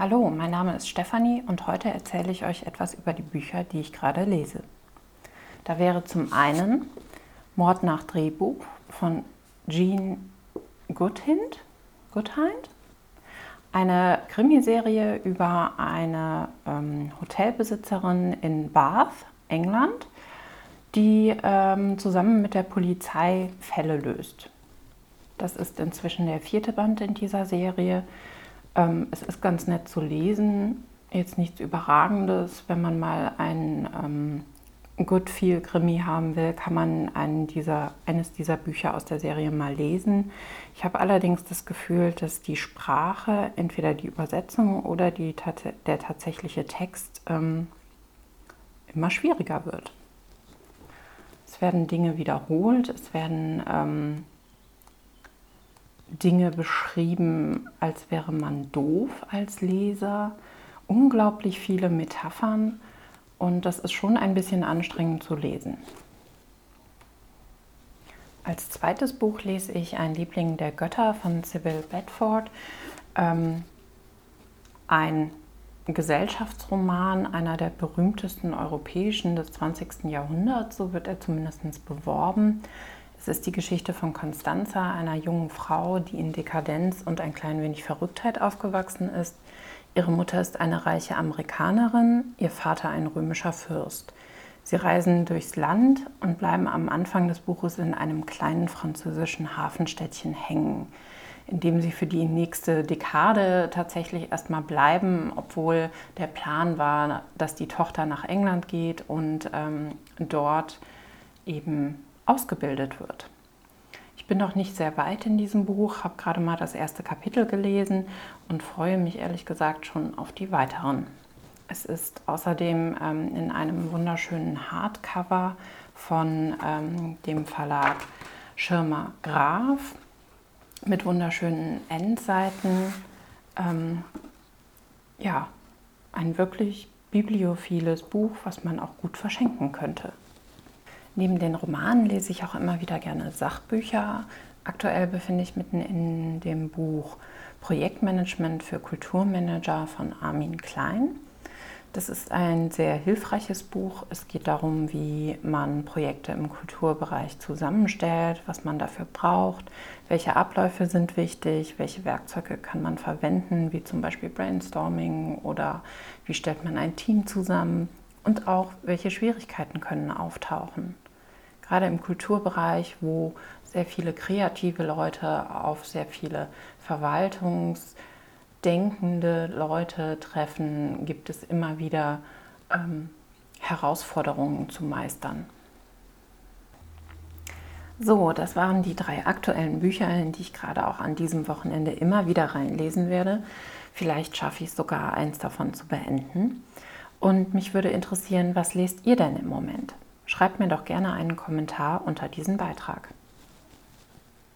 Hallo, mein Name ist Stefanie und heute erzähle ich euch etwas über die Bücher, die ich gerade lese. Da wäre zum einen Mord nach Drehbuch von Jean Goodhind, Goodhind eine Krimiserie über eine ähm, Hotelbesitzerin in Bath, England, die ähm, zusammen mit der Polizei Fälle löst. Das ist inzwischen der vierte Band in dieser Serie ähm, es ist ganz nett zu lesen, jetzt nichts Überragendes. Wenn man mal ein ähm, Good Feel Krimi haben will, kann man einen dieser, eines dieser Bücher aus der Serie mal lesen. Ich habe allerdings das Gefühl, dass die Sprache, entweder die Übersetzung oder die, der tatsächliche Text ähm, immer schwieriger wird. Es werden Dinge wiederholt, es werden ähm, Dinge beschrieben, als wäre man doof als Leser. Unglaublich viele Metaphern und das ist schon ein bisschen anstrengend zu lesen. Als zweites Buch lese ich Ein Liebling der Götter von Sybil Bedford. Ähm, ein Gesellschaftsroman, einer der berühmtesten europäischen des 20. Jahrhunderts, so wird er zumindest beworben. Es ist die Geschichte von Constanza, einer jungen Frau, die in Dekadenz und ein klein wenig Verrücktheit aufgewachsen ist. Ihre Mutter ist eine reiche Amerikanerin, ihr Vater ein römischer Fürst. Sie reisen durchs Land und bleiben am Anfang des Buches in einem kleinen französischen Hafenstädtchen hängen, in dem sie für die nächste Dekade tatsächlich erstmal bleiben, obwohl der Plan war, dass die Tochter nach England geht und ähm, dort eben ausgebildet wird. Ich bin noch nicht sehr weit in diesem Buch, habe gerade mal das erste Kapitel gelesen und freue mich ehrlich gesagt schon auf die weiteren. Es ist außerdem ähm, in einem wunderschönen Hardcover von ähm, dem Verlag Schirmer Graf mit wunderschönen Endseiten. Ähm, ja, ein wirklich bibliophiles Buch, was man auch gut verschenken könnte. Neben den Romanen lese ich auch immer wieder gerne Sachbücher. Aktuell befinde ich mitten in dem Buch Projektmanagement für Kulturmanager von Armin Klein. Das ist ein sehr hilfreiches Buch. Es geht darum, wie man Projekte im Kulturbereich zusammenstellt, was man dafür braucht, welche Abläufe sind wichtig, welche Werkzeuge kann man verwenden, wie zum Beispiel Brainstorming oder wie stellt man ein Team zusammen und auch welche Schwierigkeiten können auftauchen gerade im Kulturbereich, wo sehr viele kreative Leute auf sehr viele verwaltungsdenkende Leute treffen, gibt es immer wieder ähm, Herausforderungen zu meistern. So, das waren die drei aktuellen Bücher, in die ich gerade auch an diesem Wochenende immer wieder reinlesen werde. Vielleicht schaffe ich sogar, eins davon zu beenden. Und mich würde interessieren, was lest ihr denn im Moment? Schreibt mir doch gerne einen Kommentar unter diesem Beitrag.